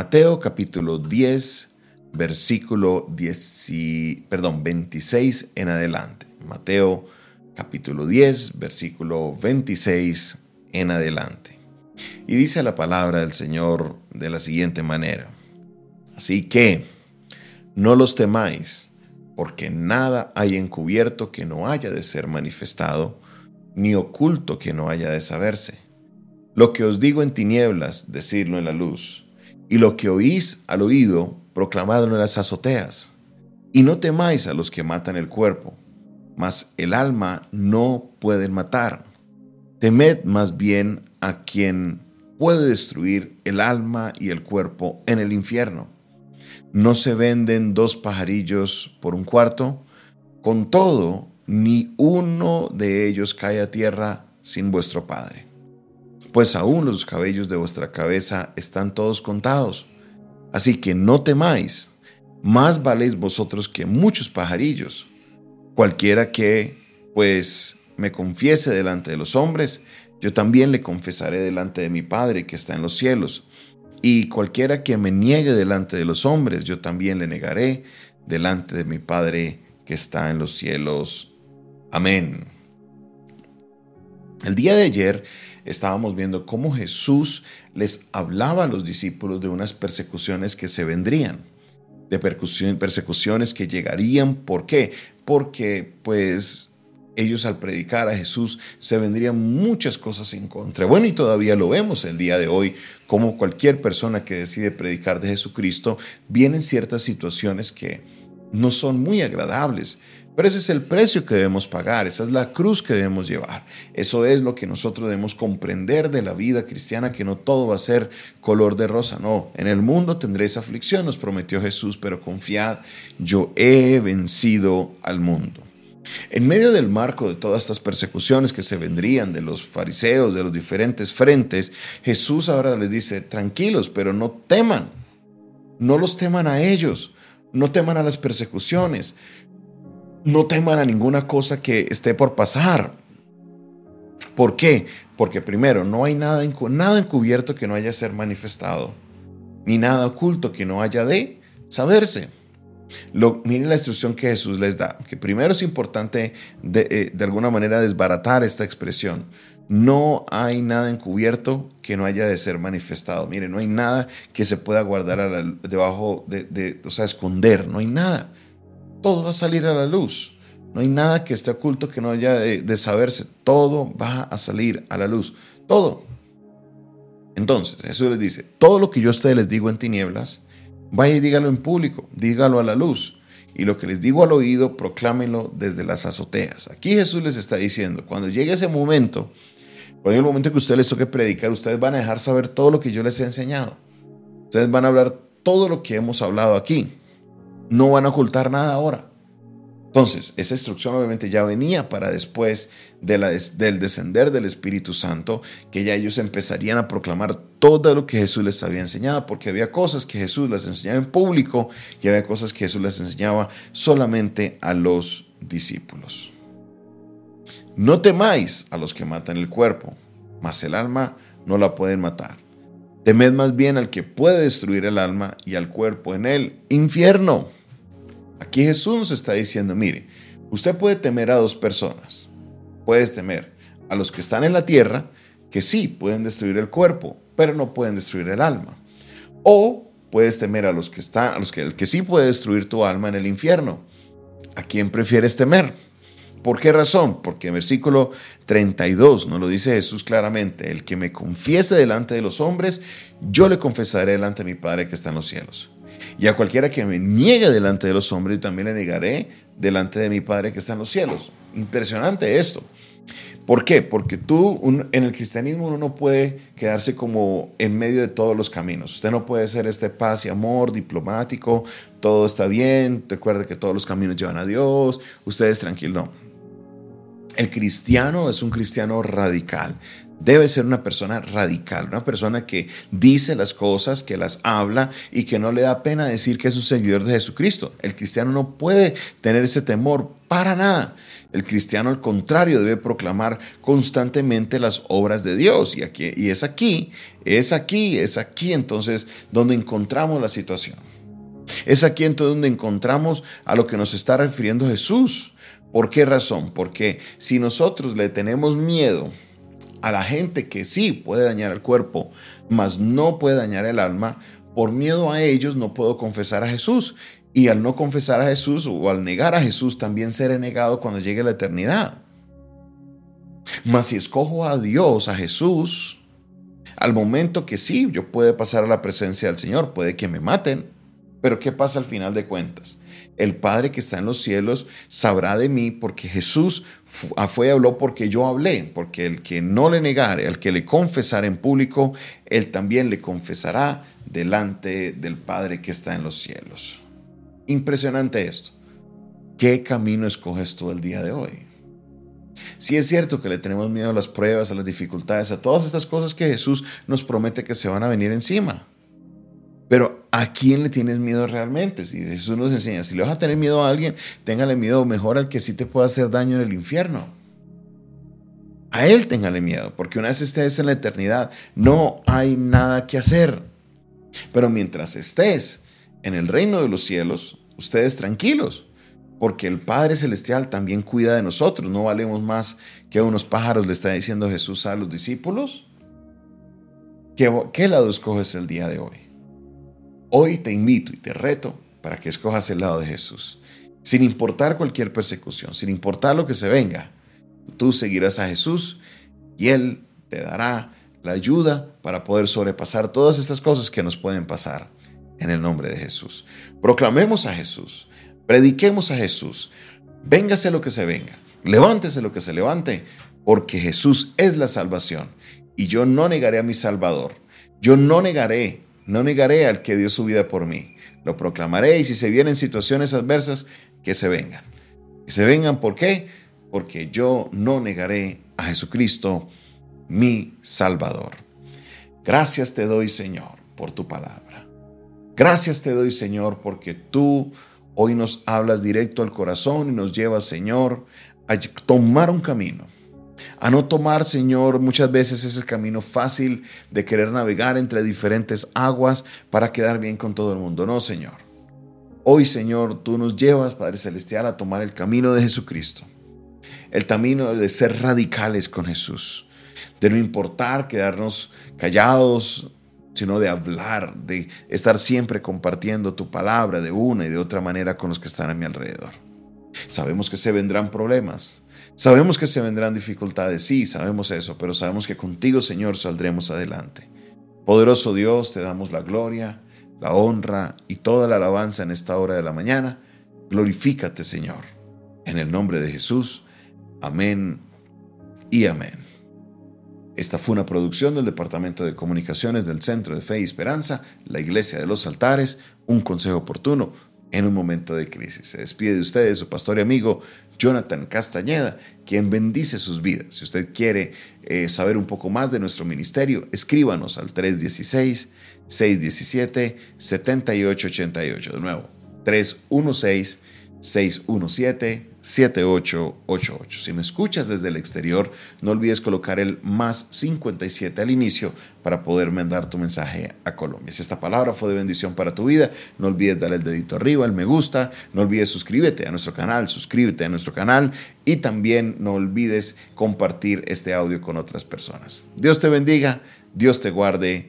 Mateo capítulo 10, versículo 10, perdón, 26 en adelante. Mateo capítulo 10, versículo 26 en adelante. Y dice la palabra del Señor de la siguiente manera. Así que no los temáis, porque nada hay encubierto que no haya de ser manifestado, ni oculto que no haya de saberse. Lo que os digo en tinieblas, decidlo en la luz, y lo que oís al oído, proclamadlo en las azoteas. Y no temáis a los que matan el cuerpo, mas el alma no pueden matar. Temed más bien a quien puede destruir el alma y el cuerpo en el infierno. No se venden dos pajarillos por un cuarto, con todo, ni uno de ellos cae a tierra sin vuestro Padre. Pues aún los cabellos de vuestra cabeza están todos contados. Así que no temáis, más valéis vosotros que muchos pajarillos. Cualquiera que, pues, me confiese delante de los hombres, yo también le confesaré delante de mi Padre que está en los cielos. Y cualquiera que me niegue delante de los hombres, yo también le negaré delante de mi Padre que está en los cielos. Amén. El día de ayer estábamos viendo cómo Jesús les hablaba a los discípulos de unas persecuciones que se vendrían, de persecuciones que llegarían. ¿Por qué? Porque pues ellos al predicar a Jesús se vendrían muchas cosas en contra. Bueno, y todavía lo vemos el día de hoy, como cualquier persona que decide predicar de Jesucristo, vienen ciertas situaciones que no son muy agradables. Pero ese es el precio que debemos pagar, esa es la cruz que debemos llevar. Eso es lo que nosotros debemos comprender de la vida cristiana, que no todo va a ser color de rosa, no. En el mundo tendréis aflicción, nos prometió Jesús, pero confiad, yo he vencido al mundo. En medio del marco de todas estas persecuciones que se vendrían de los fariseos, de los diferentes frentes, Jesús ahora les dice, tranquilos, pero no teman, no los teman a ellos, no teman a las persecuciones, no teman a ninguna cosa que esté por pasar. ¿Por qué? Porque primero, no hay nada, nada encubierto que no haya ser manifestado, ni nada oculto que no haya de saberse. Lo, miren la instrucción que Jesús les da, que primero es importante de, eh, de, alguna manera desbaratar esta expresión. No hay nada encubierto que no haya de ser manifestado. Miren, no hay nada que se pueda guardar debajo de, de, o sea, esconder, no hay nada. Todo va a salir a la luz. No hay nada que esté oculto que no haya de, saberse. Todo va a salir a la luz. Todo. Entonces, Jesús les dice, todo lo que yo a ustedes les digo en tinieblas, Vaya y dígalo en público, dígalo a la luz. Y lo que les digo al oído, proclámenlo desde las azoteas. Aquí Jesús les está diciendo, cuando llegue ese momento, cuando llegue el momento que ustedes les toque predicar, ustedes van a dejar saber todo lo que yo les he enseñado. Ustedes van a hablar todo lo que hemos hablado aquí. No van a ocultar nada ahora. Entonces, esa instrucción obviamente ya venía para después del descender del Espíritu Santo, que ya ellos empezarían a proclamar todo lo que Jesús les había enseñado, porque había cosas que Jesús les enseñaba en público y había cosas que Jesús les enseñaba solamente a los discípulos. No temáis a los que matan el cuerpo, mas el alma no la pueden matar. Temed más bien al que puede destruir el alma y al cuerpo en el infierno. Aquí Jesús nos está diciendo, mire, usted puede temer a dos personas. Puedes temer a los que están en la tierra, que sí pueden destruir el cuerpo, pero no pueden destruir el alma. O puedes temer a los que están, a los que, el que sí puede destruir tu alma en el infierno. ¿A quién prefieres temer? ¿Por qué razón? Porque en versículo 32 nos lo dice Jesús claramente, el que me confiese delante de los hombres, yo le confesaré delante de mi Padre que está en los cielos. Y a cualquiera que me niegue delante de los hombres, yo también le negaré delante de mi Padre que está en los cielos. Impresionante esto. ¿Por qué? Porque tú en el cristianismo uno no puede quedarse como en medio de todos los caminos. Usted no puede ser este paz y amor diplomático, todo está bien, recuerde que todos los caminos llevan a Dios, usted es tranquilo. No. El cristiano es un cristiano radical debe ser una persona radical, una persona que dice las cosas, que las habla y que no le da pena decir que es un seguidor de Jesucristo. El cristiano no puede tener ese temor Para nada. El cristiano, al contrario, debe proclamar constantemente las obras de Dios. Y, aquí, y es aquí, es aquí, es aquí entonces donde encontramos la situación. Es aquí entonces donde encontramos a lo que nos está refiriendo Jesús. ¿Por qué razón? Porque si nosotros le tenemos miedo a la gente que sí puede dañar el cuerpo, mas no puede dañar el alma, por miedo a ellos no puedo confesar a Jesús. Y al no confesar a Jesús o al negar a Jesús, también seré negado cuando llegue la eternidad. Mas si escojo a Dios, a Jesús, al momento que sí, yo puedo pasar a la presencia del Señor, puede que me maten, pero ¿qué pasa al final de cuentas? El Padre que está en los cielos sabrá de mí porque Jesús fue y habló porque yo hablé, porque el que no le negare, el que le confesara en público, él también le confesará delante del Padre que está en los cielos. Impresionante esto. ¿Qué camino escoges tú el día de hoy? Si es cierto que le tenemos miedo a las pruebas, a las dificultades, a todas estas cosas que Jesús nos promete que se van a venir encima. Pero ¿a quién le tienes miedo realmente? Si Jesús nos enseña, si le vas a tener miedo a alguien, téngale miedo mejor al que sí te pueda hacer daño en el infierno. A Él téngale miedo, porque una vez estés en la eternidad, no hay nada que hacer. Pero mientras estés en el reino de los cielos, ustedes tranquilos, porque el Padre Celestial también cuida de nosotros. No valemos más que unos pájaros, le está diciendo Jesús a los discípulos. ¿Qué, qué lado escoges el día de hoy? Hoy te invito y te reto para que escojas el lado de Jesús. Sin importar cualquier persecución, sin importar lo que se venga, tú seguirás a Jesús y Él te dará la ayuda para poder sobrepasar todas estas cosas que nos pueden pasar en el nombre de Jesús. Proclamemos a Jesús, prediquemos a Jesús, véngase lo que se venga, levántese lo que se levante, porque Jesús es la salvación y yo no negaré a mi Salvador. Yo no negaré no negaré al que dio su vida por mí. Lo proclamaré y si se vienen situaciones adversas, que se vengan. Que se vengan, ¿por qué? Porque yo no negaré a Jesucristo, mi Salvador. Gracias te doy, Señor, por tu palabra. Gracias te doy, Señor, porque tú hoy nos hablas directo al corazón y nos llevas, Señor, a tomar un camino a no tomar, Señor, muchas veces ese camino fácil de querer navegar entre diferentes aguas para quedar bien con todo el mundo. No, Señor. Hoy, Señor, tú nos llevas, Padre Celestial, a tomar el camino de Jesucristo. El camino de ser radicales con Jesús. De no importar quedarnos callados, sino de hablar, de estar siempre compartiendo tu palabra de una y de otra manera con los que están a mi alrededor. Sabemos que se vendrán problemas, Sabemos que se vendrán dificultades, sí, sabemos eso, pero sabemos que contigo, Señor, saldremos adelante. Poderoso Dios, te damos la gloria, la honra y toda la alabanza en esta hora de la mañana. Glorifícate, Señor. En el nombre de Jesús. Amén y amén. Esta fue una producción del Departamento de Comunicaciones del Centro de Fe y Esperanza, la Iglesia de los Altares, un consejo oportuno en un momento de crisis. Se despide de ustedes su pastor y amigo Jonathan Castañeda, quien bendice sus vidas. Si usted quiere eh, saber un poco más de nuestro ministerio, escríbanos al 316-617-7888. De nuevo, 316 617-7888. Si me escuchas desde el exterior, no olvides colocar el más 57 al inicio para poder mandar tu mensaje a Colombia. Si esta palabra fue de bendición para tu vida, no olvides darle el dedito arriba, el me gusta, no olvides suscríbete a nuestro canal, suscríbete a nuestro canal y también no olvides compartir este audio con otras personas. Dios te bendiga, Dios te guarde.